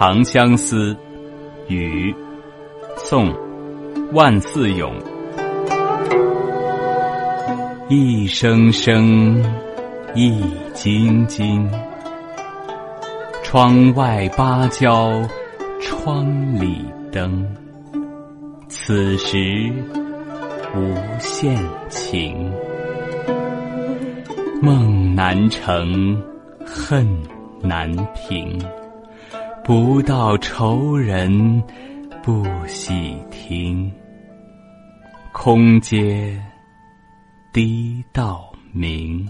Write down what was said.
长相思》雨，宋，万四永。一声声，一晶晶，窗外芭蕉，窗里灯。此时无限情，梦难成，恨难平。不到愁人不喜听，空阶滴到明。